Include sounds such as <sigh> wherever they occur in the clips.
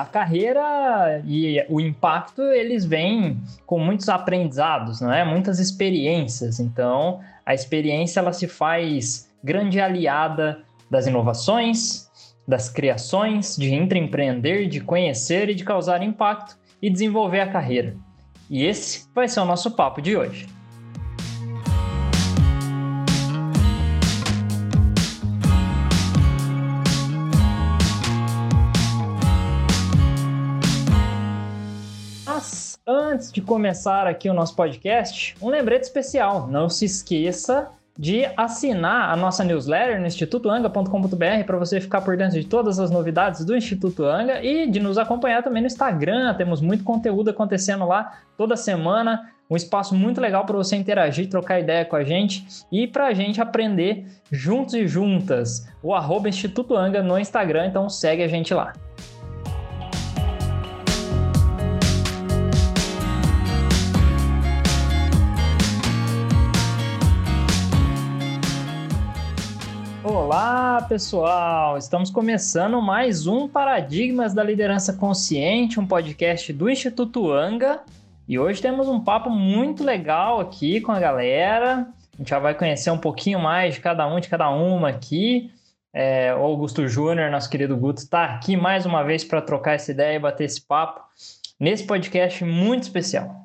A carreira e o impacto, eles vêm com muitos aprendizados, não é? Muitas experiências. Então, a experiência ela se faz grande aliada das inovações, das criações, de empreender, de conhecer e de causar impacto e desenvolver a carreira. E esse vai ser o nosso papo de hoje. De começar aqui o nosso podcast, um lembrete especial. Não se esqueça de assinar a nossa newsletter no institutoanga.com.br para você ficar por dentro de todas as novidades do Instituto Anga e de nos acompanhar também no Instagram. Temos muito conteúdo acontecendo lá toda semana. Um espaço muito legal para você interagir, trocar ideia com a gente e para a gente aprender juntos e juntas. O arroba Instituto Anga no Instagram, então segue a gente lá. Olá, pessoal! Estamos começando mais um Paradigmas da Liderança Consciente, um podcast do Instituto Anga. E hoje temos um papo muito legal aqui com a galera. A gente já vai conhecer um pouquinho mais de cada um, de cada uma aqui. É, o Augusto Júnior, nosso querido Guto, está aqui mais uma vez para trocar essa ideia e bater esse papo nesse podcast muito especial.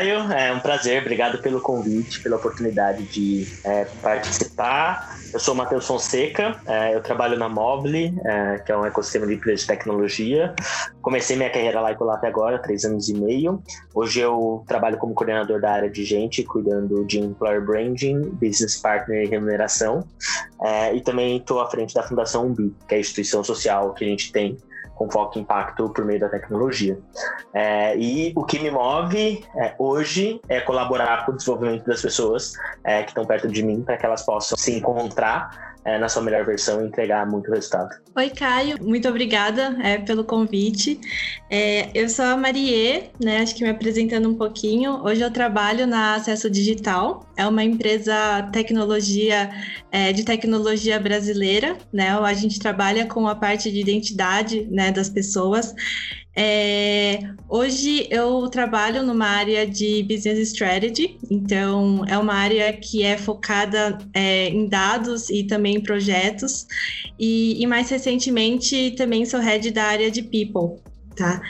Caio, é um prazer, obrigado pelo convite, pela oportunidade de é, participar. Eu sou Matheus Fonseca, é, eu trabalho na Mobile, é, que é um ecossistema de empresas de tecnologia. Comecei minha carreira lá e lá até agora, três anos e meio. Hoje eu trabalho como coordenador da área de gente, cuidando de Employer Branding, Business Partner e Remuneração. É, e também estou à frente da Fundação UMBI, que é a instituição social que a gente tem com foco em impacto por meio da tecnologia. É, e o que me move é, hoje é colaborar com o desenvolvimento das pessoas é, que estão perto de mim para que elas possam se encontrar é, na sua melhor versão e entregar muito resultado. Oi, Caio, muito obrigada é, pelo convite. É, eu sou a Marie, né? Acho que me apresentando um pouquinho. Hoje eu trabalho na Acesso Digital, é uma empresa tecnologia é, de tecnologia brasileira, né? A gente trabalha com a parte de identidade né, das pessoas. É, hoje eu trabalho numa área de business strategy, então é uma área que é focada é, em dados e também em projetos, e, e, mais recentemente também sou head da área de people, tá?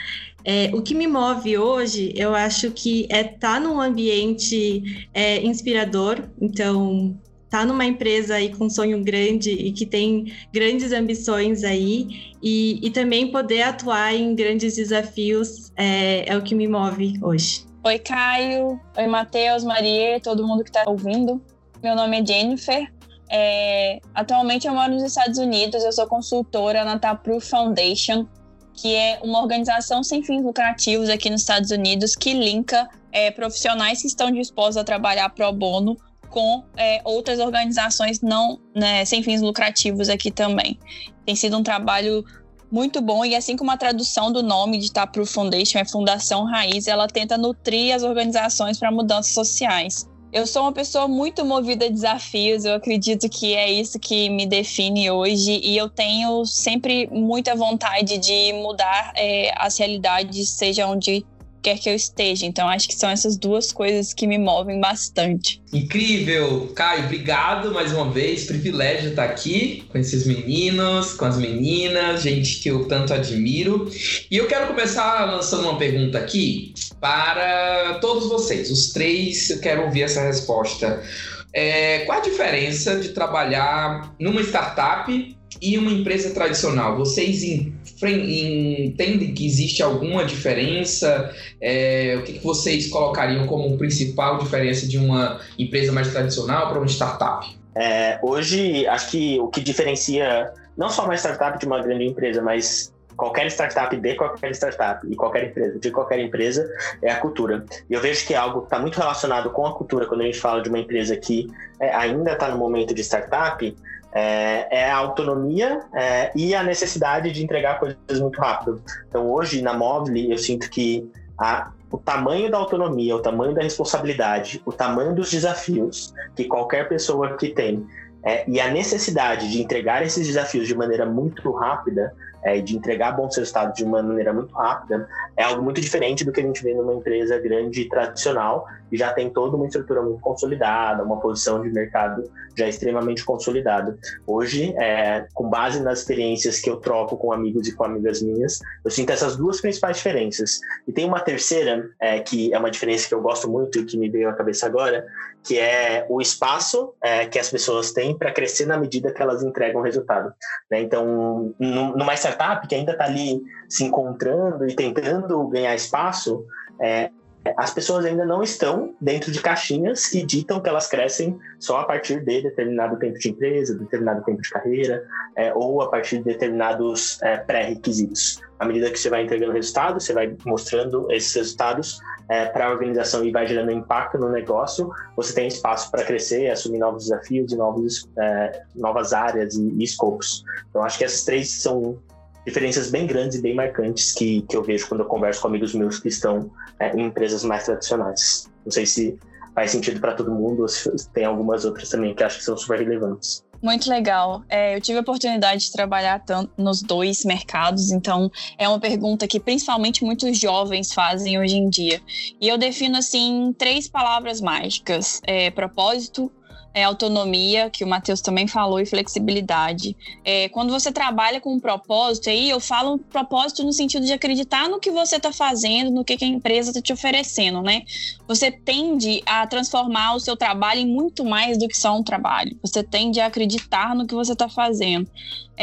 É, o que me move hoje, eu acho que é estar tá num ambiente é, inspirador, então tá numa empresa aí com um sonho grande e que tem grandes ambições aí e, e também poder atuar em grandes desafios é, é o que me move hoje. Oi, Caio. Oi, Matheus, Maria, todo mundo que está ouvindo. Meu nome é Jennifer. É, atualmente eu moro nos Estados Unidos, eu sou consultora na Taproot Foundation, que é uma organização sem fins lucrativos aqui nos Estados Unidos que linka é, profissionais que estão dispostos a trabalhar pro bono com é, outras organizações não né, sem fins lucrativos aqui também. Tem sido um trabalho muito bom e assim como a tradução do nome de Taproot Foundation é Fundação Raiz, ela tenta nutrir as organizações para mudanças sociais. Eu sou uma pessoa muito movida a desafios, eu acredito que é isso que me define hoje e eu tenho sempre muita vontade de mudar é, as realidades, seja onde quer que eu esteja. Então, acho que são essas duas coisas que me movem bastante. Incrível! Caio, obrigado mais uma vez. Privilégio estar aqui com esses meninos, com as meninas, gente que eu tanto admiro. E eu quero começar lançando uma pergunta aqui para todos vocês. Os três, eu quero ouvir essa resposta. É, qual a diferença de trabalhar numa startup e uma empresa tradicional? Vocês entendem que existe alguma diferença? É, o que, que, vocês colocariam como principal diferença de uma empresa mais tradicional para uma startup? É, hoje, acho que o que diferencia não só uma startup de uma grande empresa, mas qualquer startup de qualquer startup e qualquer empresa de qualquer empresa é a cultura. E eu vejo que é algo que está muito relacionado com a cultura quando a gente fala de uma empresa que é, ainda está no momento de startup, é, é a autonomia é, e a necessidade de entregar coisas muito rápido. Então, hoje, na Mobile, eu sinto que a, o tamanho da autonomia, o tamanho da responsabilidade, o tamanho dos desafios que qualquer pessoa que tem é, e a necessidade de entregar esses desafios de maneira muito rápida é, de entregar bons resultados de uma maneira muito rápida, é algo muito diferente do que a gente vê numa empresa grande e tradicional, e já tem toda uma estrutura muito consolidada, uma posição de mercado já extremamente consolidada. Hoje, é, com base nas experiências que eu troco com amigos e com amigas minhas, eu sinto essas duas principais diferenças. E tem uma terceira, é, que é uma diferença que eu gosto muito e que me veio à cabeça agora, que é o espaço é, que as pessoas têm para crescer na medida que elas entregam resultado. Né? Então, numa startup que ainda está ali se encontrando e tentando ganhar espaço, é, as pessoas ainda não estão dentro de caixinhas que ditam que elas crescem só a partir de determinado tempo de empresa, determinado tempo de carreira, é, ou a partir de determinados é, pré-requisitos. À medida que você vai entregando resultados, você vai mostrando esses resultados é, para a organização e vai gerando impacto no negócio, você tem espaço para crescer, assumir novos desafios e novos, é, novas áreas e, e escopos. Então, acho que essas três são diferenças bem grandes e bem marcantes que, que eu vejo quando eu converso com amigos meus que estão é, em empresas mais tradicionais. Não sei se faz sentido para todo mundo ou se tem algumas outras também que acho que são super relevantes. Muito legal. É, eu tive a oportunidade de trabalhar tanto nos dois mercados, então é uma pergunta que principalmente muitos jovens fazem hoje em dia. E eu defino assim três palavras mágicas: é, propósito, é, autonomia, que o Matheus também falou, e flexibilidade. É, quando você trabalha com um propósito, aí eu falo um propósito no sentido de acreditar no que você está fazendo, no que, que a empresa está te oferecendo, né? Você tende a transformar o seu trabalho em muito mais do que só um trabalho. Você tende a acreditar no que você está fazendo.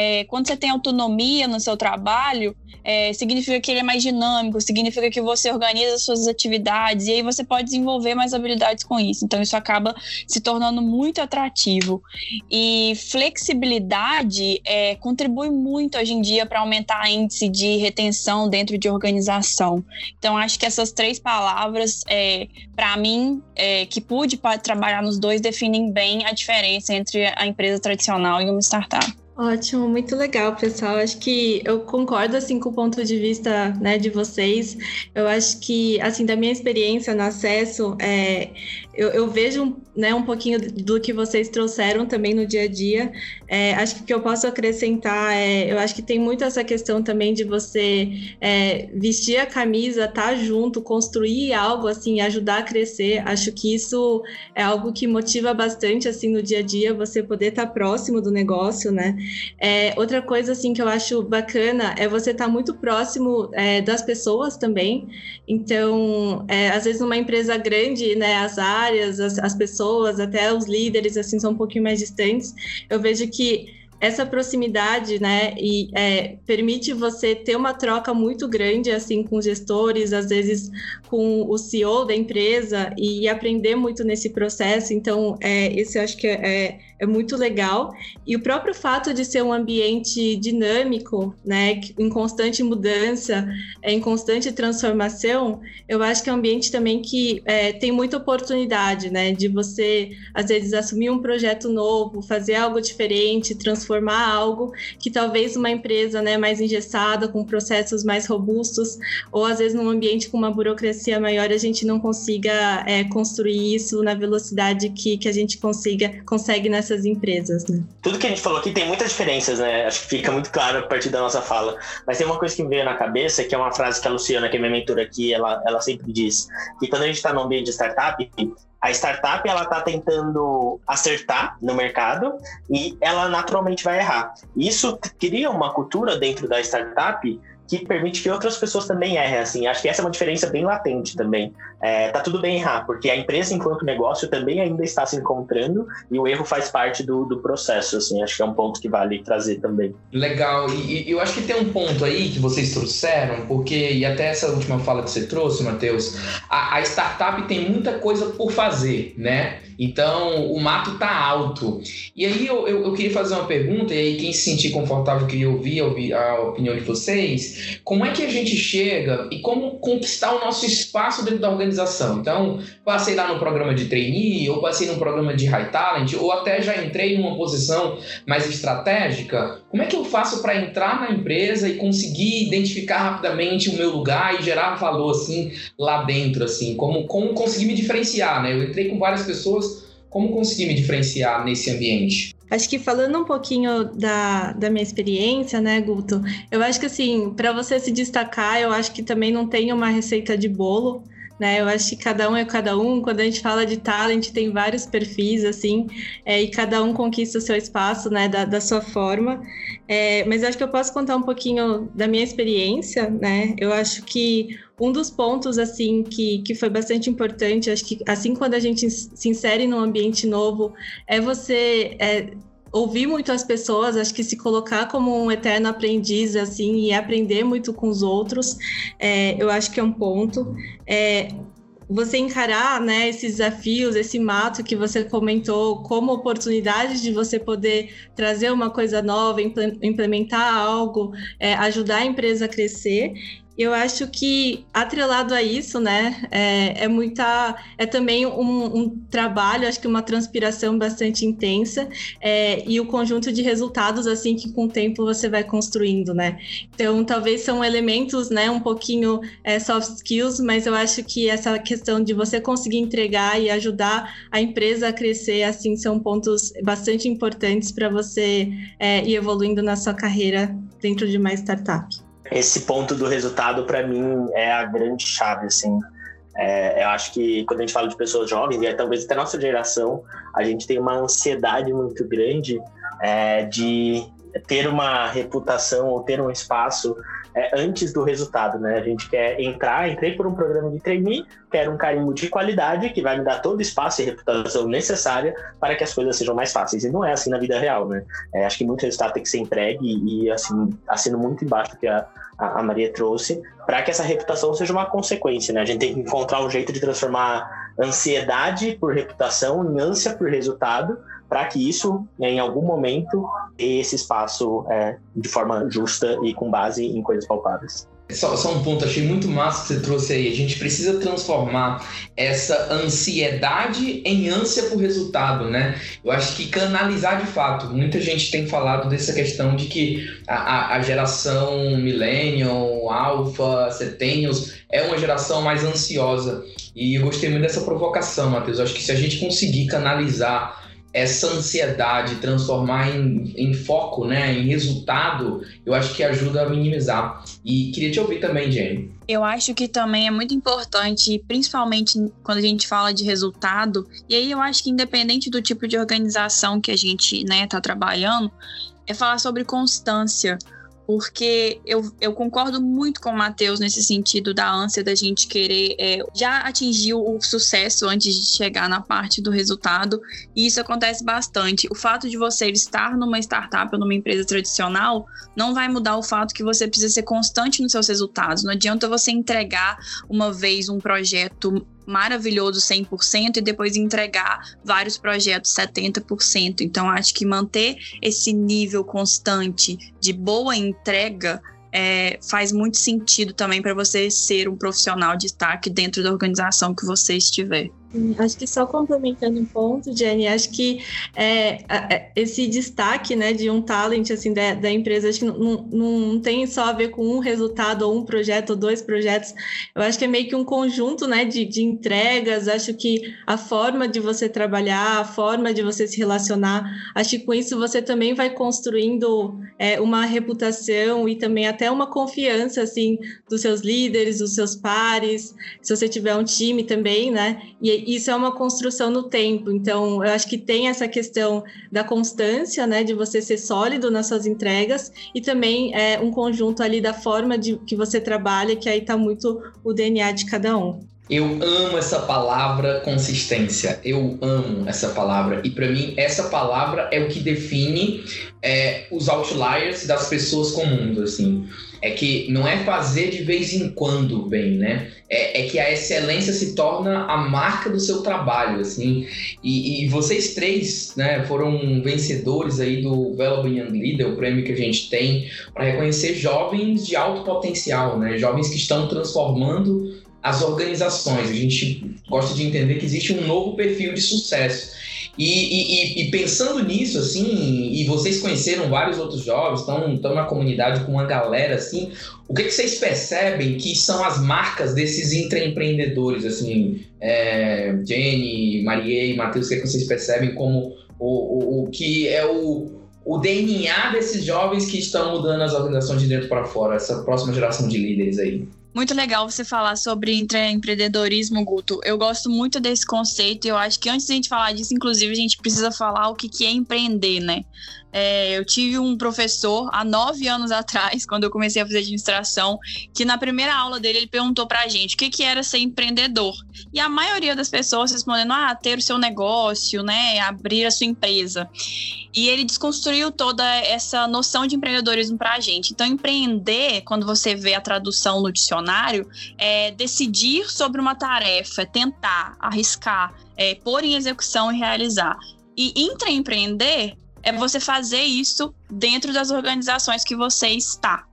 É, quando você tem autonomia no seu trabalho, é, significa que ele é mais dinâmico, significa que você organiza as suas atividades e aí você pode desenvolver mais habilidades com isso. Então, isso acaba se tornando muito atrativo. E flexibilidade é, contribui muito hoje em dia para aumentar a índice de retenção dentro de organização. Então, acho que essas três palavras, é, para mim, é, que pude trabalhar nos dois, definem bem a diferença entre a empresa tradicional e uma startup. Ótimo, muito legal, pessoal. Acho que eu concordo assim com o ponto de vista né, de vocês. Eu acho que assim da minha experiência no acesso, é, eu, eu, vejo né, um pouquinho do que vocês trouxeram também no dia a dia. É, acho que o que eu posso acrescentar é, eu acho que tem muito essa questão também de você é, vestir a camisa, estar tá junto, construir algo assim, ajudar a crescer. Acho que isso é algo que motiva bastante assim no dia a dia, você poder estar tá próximo do negócio, né? É, outra coisa assim que eu acho bacana é você estar tá muito próximo é, das pessoas também. Então, é, às vezes numa empresa grande, né, as áreas, as, as pessoas, até os líderes assim são um pouquinho mais distantes. Eu vejo que essa proximidade, né, e é, permite você ter uma troca muito grande, assim, com gestores, às vezes com o CEO da empresa e aprender muito nesse processo. Então, é, esse eu acho que é, é é muito legal. E o próprio fato de ser um ambiente dinâmico, né, em constante mudança, é, em constante transformação, eu acho que é um ambiente também que é, tem muita oportunidade, né, de você, às vezes, assumir um projeto novo, fazer algo diferente, transformar algo que talvez uma empresa né, mais engessada, com processos mais robustos, ou às vezes num ambiente com uma burocracia maior, a gente não consiga é, construir isso na velocidade que, que a gente consiga, consegue nessa essas empresas, né? Tudo que a gente falou aqui tem muitas diferenças, né? Acho que fica muito claro a partir da nossa fala. Mas tem uma coisa que me veio na cabeça, que é uma frase que a Luciana, que é minha mentora aqui, ela, ela sempre diz, que quando a gente está no ambiente de startup, a startup ela está tentando acertar no mercado e ela naturalmente vai errar. Isso cria uma cultura dentro da startup que permite que outras pessoas também errem, assim. Acho que essa é uma diferença bem latente também. É, tá tudo bem errar, porque a empresa, enquanto negócio, também ainda está se encontrando e o erro faz parte do, do processo, assim. Acho que é um ponto que vale trazer também. Legal. E, e eu acho que tem um ponto aí que vocês trouxeram, porque, e até essa última fala que você trouxe, Matheus, a, a startup tem muita coisa por fazer, né? Então, o mato tá alto. E aí eu, eu, eu, queria fazer uma pergunta, e aí quem se sentir confortável queria ouvir, ouvir a opinião de vocês. Como é que a gente chega e como conquistar o nosso espaço dentro da organização? Então, passei lá no programa de trainee, ou passei no programa de high talent, ou até já entrei numa posição mais estratégica. Como é que eu faço para entrar na empresa e conseguir identificar rapidamente o meu lugar e gerar valor assim lá dentro, assim? Como, como conseguir me diferenciar, né? Eu entrei com várias pessoas, como conseguir me diferenciar nesse ambiente? Acho que falando um pouquinho da, da minha experiência, né, Guto? Eu acho que assim, para você se destacar, eu acho que também não tem uma receita de bolo né? Eu acho que cada um é cada um. Quando a gente fala de talent, tem vários perfis, assim, é, e cada um conquista o seu espaço, né, da, da sua forma. É, mas acho que eu posso contar um pouquinho da minha experiência, né? Eu acho que um dos pontos, assim, que, que foi bastante importante, acho que assim quando a gente se insere num ambiente novo, é você é, ouvir muito as pessoas, acho que se colocar como um eterno aprendiz, assim, e aprender muito com os outros, é, eu acho que é um ponto. É, você encarar né, esses desafios, esse mato que você comentou, como oportunidade de você poder trazer uma coisa nova, implementar algo, é, ajudar a empresa a crescer eu acho que atrelado a isso, né, é, é muita, é também um, um, trabalho, acho que uma transpiração bastante intensa é, e o conjunto de resultados assim que com o tempo você vai construindo, né. Então talvez são elementos, né, um pouquinho é, soft skills, mas eu acho que essa questão de você conseguir entregar e ajudar a empresa a crescer, assim, são pontos bastante importantes para você é, ir evoluindo na sua carreira dentro de uma startup esse ponto do resultado, para mim, é a grande chave, assim. É, eu acho que quando a gente fala de pessoas jovens, e talvez até nossa geração, a gente tem uma ansiedade muito grande é, de ter uma reputação ou ter um espaço é, antes do resultado, né? A gente quer entrar, entrei por um programa de trainee, quero um carimbo de qualidade que vai me dar todo o espaço e reputação necessária para que as coisas sejam mais fáceis. E não é assim na vida real, né? É, acho que muito resultado tem que ser entregue e, assim, assino muito embaixo que a, a Maria trouxe, para que essa reputação seja uma consequência, né? A gente tem que encontrar um jeito de transformar ansiedade por reputação em ânsia por resultado, para que isso, né, em algum momento, dê esse espaço é, de forma justa e com base em coisas palpáveis. Só, só, um ponto, achei muito massa que você trouxe aí. A gente precisa transformar essa ansiedade em ânsia por resultado, né? Eu acho que canalizar de fato. Muita gente tem falado dessa questão de que a, a geração millennial, alpha, centennials é uma geração mais ansiosa. E eu gostei muito dessa provocação, Matheus. Eu acho que se a gente conseguir canalizar essa ansiedade, transformar em, em, foco, né, em resultado, eu acho que ajuda a minimizar. E queria te ouvir também, Jenny. Eu acho que também é muito importante, principalmente quando a gente fala de resultado, e aí eu acho que independente do tipo de organização que a gente está né, tá trabalhando, é falar sobre constância porque eu, eu concordo muito com o Matheus nesse sentido da ânsia da gente querer é, já atingir o sucesso antes de chegar na parte do resultado, e isso acontece bastante. O fato de você estar numa startup ou numa empresa tradicional não vai mudar o fato que você precisa ser constante nos seus resultados. Não adianta você entregar uma vez um projeto maravilhoso 100% e depois entregar vários projetos 70%. Então, acho que manter esse nível constante de boa entrega é, faz muito sentido também para você ser um profissional de destaque dentro da organização que você estiver. Acho que só complementando um ponto, Jenny, acho que é, é, esse destaque né, de um talent assim, da, da empresa, acho que não, não, tem só a ver com um resultado ou um projeto ou dois projetos. Eu acho que é meio que um conjunto né, de, de entregas. Acho que a forma de você trabalhar, a forma de você se relacionar, acho que com isso você também vai construindo é, uma reputação e também até uma confiança assim, dos seus líderes, dos seus pares, se você tiver um time também, né? E isso é uma construção no tempo. Então, eu acho que tem essa questão da constância, né, de você ser sólido nas suas entregas e também é um conjunto ali da forma de que você trabalha, que aí está muito o DNA de cada um. Eu amo essa palavra consistência. Eu amo essa palavra. E para mim, essa palavra é o que define é, os outliers das pessoas comuns, assim. É que não é fazer de vez em quando bem, né? É, é que a excelência se torna a marca do seu trabalho, assim. E, e vocês três, né, foram vencedores aí do Valuable Young Leader, o prêmio que a gente tem para reconhecer jovens de alto potencial, né? Jovens que estão transformando as organizações. A gente gosta de entender que existe um novo perfil de sucesso. E, e, e, pensando nisso, assim, e vocês conheceram vários outros jovens, estão na comunidade com uma galera, assim, o que, que vocês percebem que são as marcas desses intraempreendedores, assim, é, Jenny, Marie Matheus, o que, que vocês percebem como o, o, o que é o, o DNA desses jovens que estão mudando as organizações de dentro para fora, essa próxima geração de líderes aí? Muito legal você falar sobre empreendedorismo, Guto. Eu gosto muito desse conceito e eu acho que antes de a gente falar disso, inclusive, a gente precisa falar o que, que é empreender, né? É, eu tive um professor há nove anos <laughs> atrás, quando eu comecei a fazer administração, que na primeira aula dele ele perguntou pra gente o que, que era ser empreendedor. E a maioria das pessoas respondendo, ah, ter o seu negócio, né? Abrir a sua empresa. E ele desconstruiu toda essa noção de empreendedorismo pra gente. Então, empreender, quando você vê a tradução no dicionário, é decidir sobre uma tarefa, é tentar, arriscar, é, pôr em execução e realizar. E intraempreender é você fazer isso dentro das organizações que você está.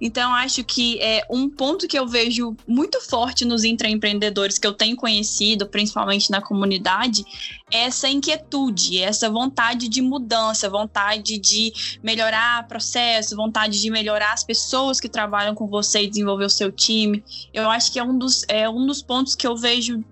Então, acho que é um ponto que eu vejo muito forte nos intraempreendedores que eu tenho conhecido, principalmente na comunidade, é essa inquietude, essa vontade de mudança, vontade de melhorar processo, vontade de melhorar as pessoas que trabalham com você e desenvolver o seu time. Eu acho que é um dos, é um dos pontos que eu vejo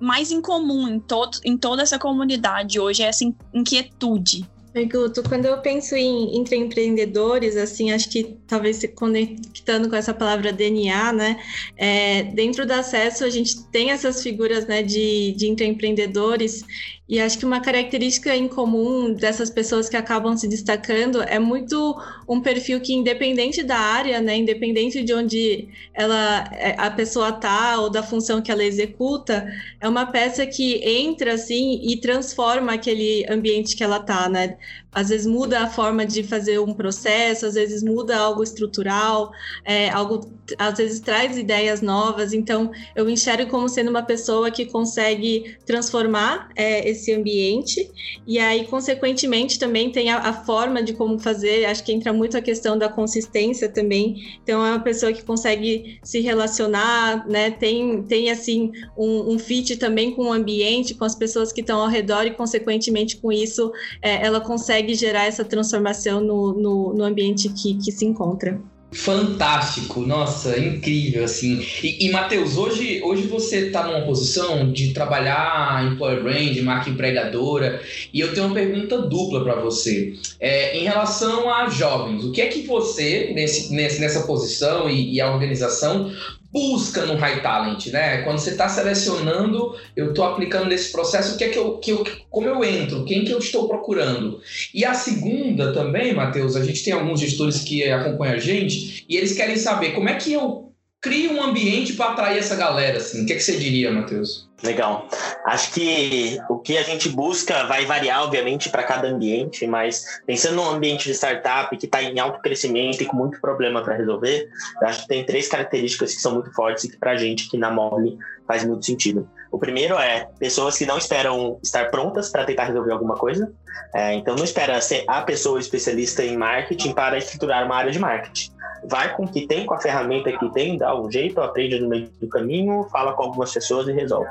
mais em comum em, todo, em toda essa comunidade hoje, é essa inquietude Guto, quando eu penso em entre empreendedores, assim, acho que talvez se conectando com essa palavra DNA, né? É, dentro do acesso a gente tem essas figuras, né, de, de empreendedores e acho que uma característica em comum dessas pessoas que acabam se destacando é muito um perfil que, independente da área, né, independente de onde ela, é, a pessoa está ou da função que ela executa, é uma peça que entra assim e transforma aquele ambiente que ela está, né? às vezes muda a forma de fazer um processo, às vezes muda algo estrutural, é, algo às vezes traz ideias novas. Então, eu enxergo como sendo uma pessoa que consegue transformar é, esse ambiente e aí, consequentemente, também tem a, a, forma de como fazer. Acho que entra muito a questão da consistência também. Então, é uma pessoa que consegue se relacionar, né? Tem, tem assim um, um fit também com o ambiente, com as pessoas que estão ao redor e, consequentemente, com isso, é, ela consegue gerar essa transformação no, no, no ambiente que, que se encontra. Fantástico, nossa, incrível, assim. E, e Matheus, hoje, hoje você está numa posição de trabalhar employer brand, marca empregadora, e eu tenho uma pergunta dupla para você. É, em relação a jovens, o que é que você, nesse, nessa posição e, e a organização, busca no High Talent, né? Quando você está selecionando, eu estou aplicando nesse processo, o que é que eu, que eu, como eu entro, quem que eu estou procurando. E a segunda também, Matheus, a gente tem alguns gestores que acompanham a gente e eles querem saber como é que eu crio um ambiente para atrair essa galera, assim. O que, é que você diria, Matheus? Legal. Acho que o que a gente busca vai variar, obviamente, para cada ambiente, mas pensando num ambiente de startup que está em alto crescimento e com muito problema para resolver, acho que tem três características que são muito fortes e que para a gente aqui na Mobile faz muito sentido. O primeiro é pessoas que não esperam estar prontas para tentar resolver alguma coisa. É, então, não espera ser a pessoa especialista em marketing para estruturar uma área de marketing vai com o que tem, com a ferramenta que tem, dá um jeito, aprende no meio do caminho, fala com algumas pessoas e resolve.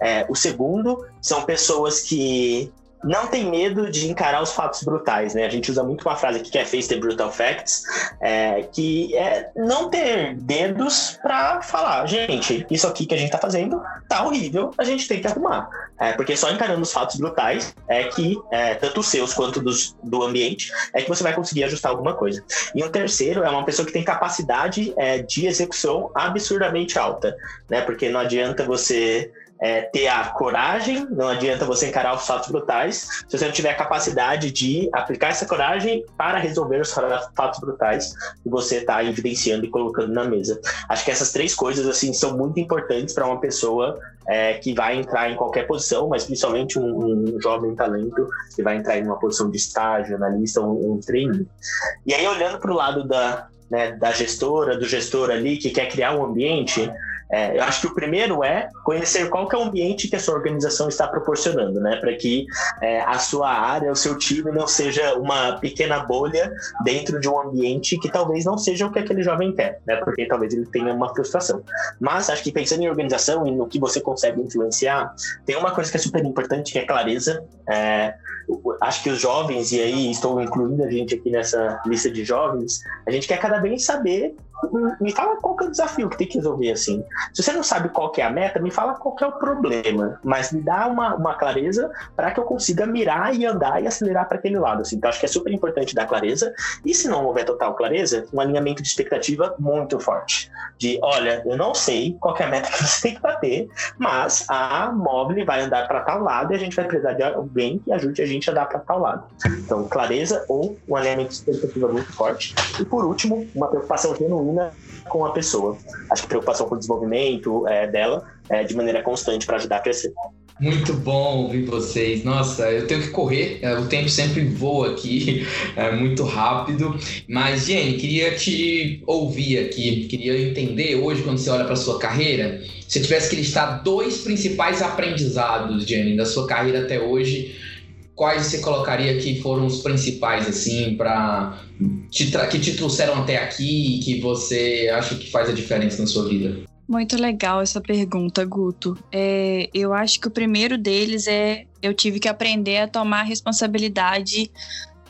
É, o segundo são pessoas que não tem medo de encarar os fatos brutais, né? A gente usa muito uma frase aqui que é face the brutal facts, é, que é não ter dedos para falar, gente, isso aqui que a gente tá fazendo tá horrível, a gente tem que arrumar. É, porque só encarando os fatos brutais é que, é, tanto os seus quanto dos, do ambiente, é que você vai conseguir ajustar alguma coisa. E o um terceiro é uma pessoa que tem capacidade é, de execução absurdamente alta, né? Porque não adianta você é, ter a coragem, não adianta você encarar os fatos brutais, se você não tiver a capacidade de aplicar essa coragem para resolver os fatos brutais que você está evidenciando e colocando na mesa. Acho que essas três coisas assim são muito importantes para uma pessoa é, que vai entrar em qualquer posição, mas principalmente um, um, jovem talento que vai entrar em uma posição de estágio, analista, um, um trainee. E aí, olhando para o lado da, né, da gestora, do gestor ali que quer criar um ambiente, é, eu acho que o primeiro é conhecer qual que é o ambiente que a sua organização está proporcionando, né? Para que é, a sua área, o seu time não seja uma pequena bolha dentro de um ambiente que talvez não seja o que aquele jovem quer, né? Porque talvez ele tenha uma frustração. Mas acho que pensando em organização e no que você consegue influenciar, tem uma coisa que é super importante, que é clareza. É, acho que os jovens, e aí estou incluindo a gente aqui nessa lista de jovens, a gente quer cada vez saber me fala qual que é o desafio que tem que resolver assim. Se você não sabe qual que é a meta, me fala qual que é o problema, mas me dá uma, uma clareza para que eu consiga mirar e andar e acelerar para aquele lado. Assim. Então acho que é super importante dar clareza. E se não houver total clareza, um alinhamento de expectativa muito forte. De, olha, eu não sei qual é a meta que <laughs> você tem que bater, mas a móvel vai andar para tal lado e a gente vai precisar de alguém que ajude a gente a andar para tal lado. Então clareza ou um alinhamento de expectativa muito forte. E por último, uma preocupação genuína com a pessoa. Acho que preocupação com o desenvolvimento é, dela é, de maneira constante para ajudar a crescer. Muito bom ouvir vocês. Nossa, eu tenho que correr, é, o tempo sempre voa aqui, <laughs> é muito rápido. Mas, Jenny, queria te ouvir aqui, queria entender hoje, quando você olha para sua carreira, se tivesse que listar dois principais aprendizados, Jenny, da sua carreira até hoje, quais você colocaria que foram os principais, assim, para que te trouxeram até aqui e que você acha que faz a diferença na sua vida? Muito legal essa pergunta, Guto. É, eu acho que o primeiro deles é eu tive que aprender a tomar responsabilidade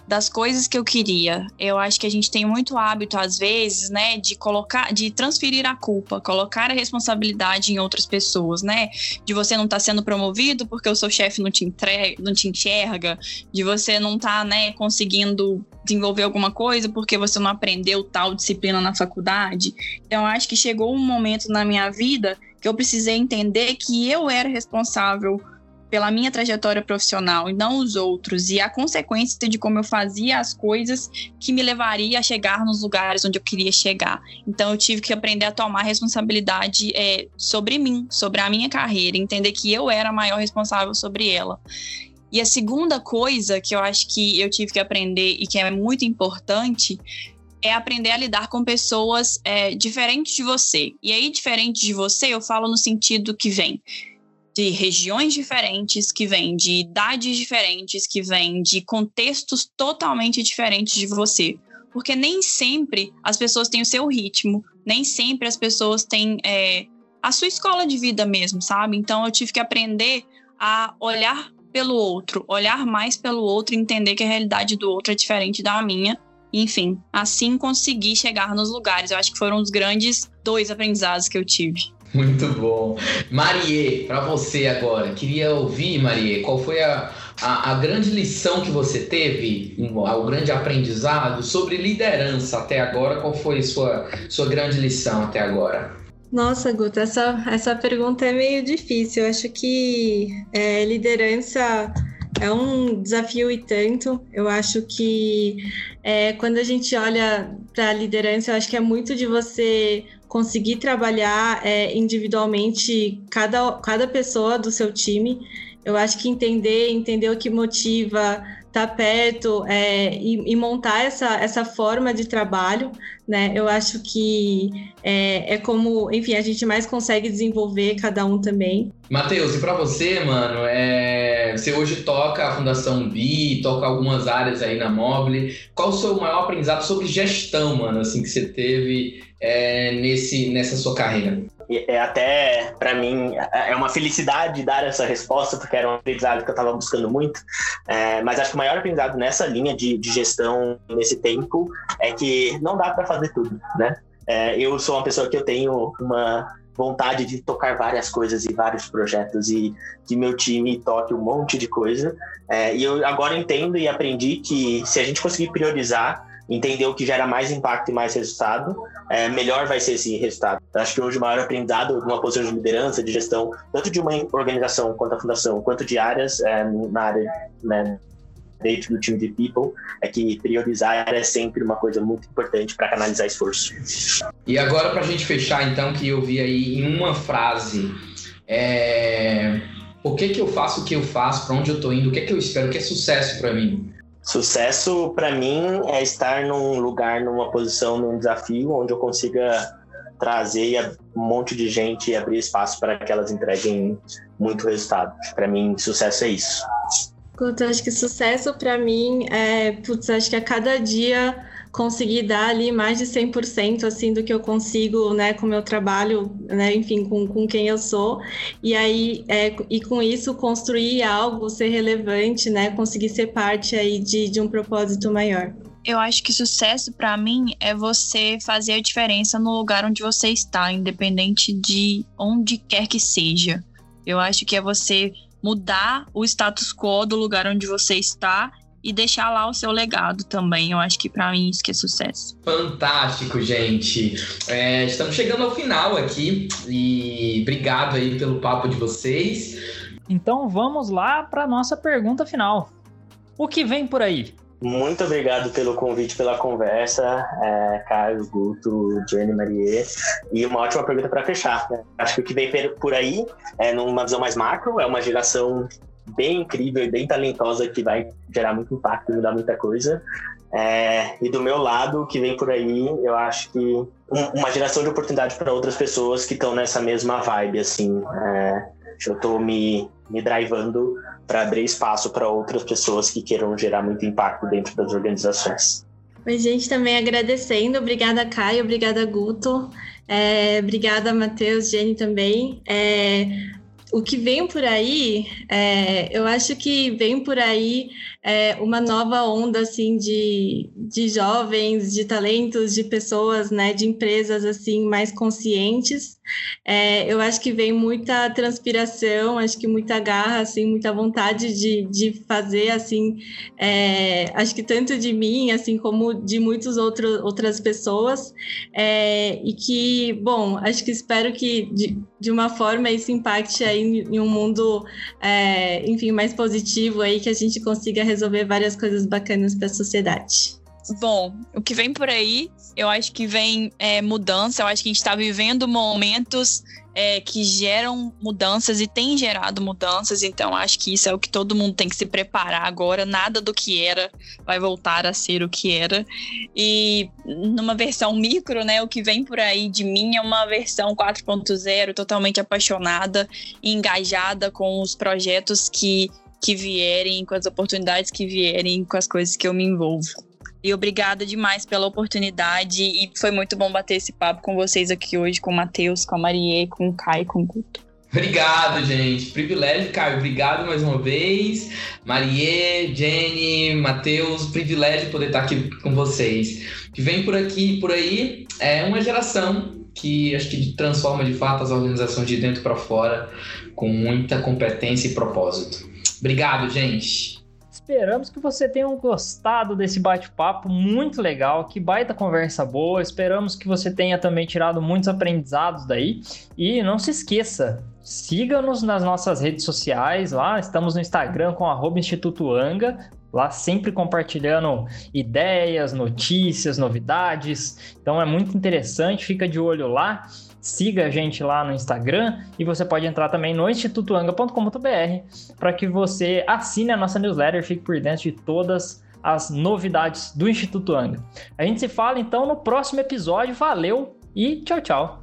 das coisas que eu queria. Eu acho que a gente tem muito hábito, às vezes, né, de colocar, de transferir a culpa, colocar a responsabilidade em outras pessoas, né? De você não estar tá sendo promovido porque o seu chefe não te entrega, não te enxerga, de você não estar, tá, né, conseguindo desenvolver alguma coisa porque você não aprendeu tal disciplina na faculdade. Então, eu acho que chegou um momento na minha vida que eu precisei entender que eu era responsável pela minha trajetória profissional e não os outros, e a consequência de como eu fazia as coisas que me levaria a chegar nos lugares onde eu queria chegar. Então eu tive que aprender a tomar responsabilidade é, sobre mim, sobre a minha carreira, entender que eu era a maior responsável sobre ela. E a segunda coisa que eu acho que eu tive que aprender e que é muito importante é aprender a lidar com pessoas é, diferentes de você. E aí, diferente de você, eu falo no sentido que vem de regiões diferentes, que vêm de idades diferentes, que vêm de contextos totalmente diferentes de você. Porque nem sempre as pessoas têm o seu ritmo, nem sempre as pessoas têm é, a sua escola de vida mesmo, sabe? Então eu tive que aprender a olhar pelo outro, olhar mais pelo outro, entender que a realidade do outro é diferente da minha. Enfim, assim consegui chegar nos lugares. Eu acho que foram os grandes dois aprendizados que eu tive. Muito bom. Marie, para você agora, queria ouvir, Marie, qual foi a, a, a, grande lição que você teve, o grande aprendizado sobre liderança até agora? Qual foi sua, sua grande lição até agora? Nossa, Guta, essa, essa pergunta é meio difícil. Eu acho que é, liderança é um desafio e tanto. Eu acho que é, quando a gente olha para a liderança, eu acho que é muito de você conseguir trabalhar é, individualmente cada, cada pessoa do seu time. Eu acho que entender, entender o que motiva, estar tá perto é, e, e, montar essa, essa forma de trabalho, né? Eu acho que é, é como, enfim, a gente mais consegue desenvolver cada um também. Matheus, e para você, mano, é... você hoje toca a Fundação BI, toca algumas áreas aí na Mobile. Qual o seu maior aprendizado sobre gestão, mano, assim, que você teve é, nesse, nessa sua carreira? É até, para mim, é uma felicidade dar essa resposta, porque era um aprendizado que eu estava buscando muito. É, mas acho que o maior aprendizado nessa linha de, de gestão, nesse tempo, é que não dá para fazer tudo, né? É, eu sou uma pessoa que eu tenho uma vontade de tocar várias coisas e vários projetos e que meu time toque um monte de coisa. É, e eu agora entendo e aprendi que se a gente conseguir priorizar entender o que gera mais impacto e mais resultado, é, melhor vai ser esse resultado. Eu acho que hoje o maior aprendizado numa posição de liderança, de gestão, tanto de uma organização quanto a fundação, quanto de áreas é, na área né, dentro do time de people é que priorizar é sempre uma coisa muito importante para canalizar esforço. E agora para a gente fechar então que eu vi aí em uma frase é... o que que eu faço o que eu faço para onde eu estou indo o que que eu espero o que é sucesso para mim sucesso para mim é estar num lugar numa posição num desafio onde eu consiga trazer um monte de gente e abrir espaço para que elas entreguem muito resultado. Para mim, sucesso é isso. Eu acho que sucesso para mim é, putz, acho que a cada dia conseguir dar ali mais de 100% assim do que eu consigo, né, com meu trabalho, né, enfim, com, com quem eu sou. E aí é, e com isso construir algo, ser relevante, né, conseguir ser parte aí de, de um propósito maior. Eu acho que sucesso para mim é você fazer a diferença no lugar onde você está, independente de onde quer que seja. Eu acho que é você mudar o status quo do lugar onde você está e deixar lá o seu legado também. Eu acho que para mim isso que é sucesso. Fantástico, gente. É, estamos chegando ao final aqui e obrigado aí pelo papo de vocês. Então vamos lá para nossa pergunta final. O que vem por aí? Muito obrigado pelo convite, pela conversa, é, Caio, Guto, Jenny, Marie. E uma ótima pergunta para fechar. Né? Acho que o que vem por aí, é numa visão mais macro, é uma geração bem incrível e bem talentosa que vai gerar muito impacto e mudar muita coisa. É, e do meu lado, que vem por aí, eu acho que um, uma geração de oportunidade para outras pessoas que estão nessa mesma vibe, assim. É, eu estou me, me drivando para abrir espaço para outras pessoas que queiram gerar muito impacto dentro das organizações. Oi, gente, também agradecendo. Obrigada, Caio. Obrigada, Guto. É, obrigada, Matheus, Jenny também. É, o que vem por aí, é, eu acho que vem por aí é, uma nova onda assim de, de jovens, de talentos, de pessoas, né, de empresas assim mais conscientes. É, eu acho que vem muita transpiração, acho que muita garra, assim, muita vontade de, de fazer assim. É, acho que tanto de mim, assim como de muitas outras pessoas, é, e que, bom, acho que espero que de, de uma forma isso impacte aí em um mundo, é, enfim, mais positivo aí que a gente consiga resolver várias coisas bacanas para a sociedade. Bom, o que vem por aí, eu acho que vem é, mudança, eu acho que a gente está vivendo momentos é, que geram mudanças e tem gerado mudanças, então acho que isso é o que todo mundo tem que se preparar agora. Nada do que era vai voltar a ser o que era. E numa versão micro, né, o que vem por aí de mim é uma versão 4.0, totalmente apaixonada e engajada com os projetos que que vierem, com as oportunidades que vierem, com as coisas que eu me envolvo. E obrigada demais pela oportunidade. E foi muito bom bater esse papo com vocês aqui hoje, com o Matheus, com a Marie, com o Kai, com o Guto. Obrigado, gente. Privilégio, Caio. Obrigado mais uma vez. Marie, Jenny, Matheus, privilégio poder estar aqui com vocês. Que vem por aqui por aí é uma geração que acho que transforma de fato as organizações de dentro para fora com muita competência e propósito. Obrigado, gente. Esperamos que você tenha gostado desse bate-papo muito legal, que baita conversa boa. Esperamos que você tenha também tirado muitos aprendizados daí. E não se esqueça, siga-nos nas nossas redes sociais lá. Estamos no Instagram com arroba Instituto Anga. Lá sempre compartilhando ideias, notícias, novidades. Então é muito interessante, fica de olho lá siga a gente lá no Instagram e você pode entrar também no institutoanga.com.br para que você assine a nossa newsletter, fique por dentro de todas as novidades do Instituto Anga. A gente se fala então no próximo episódio. Valeu e tchau, tchau.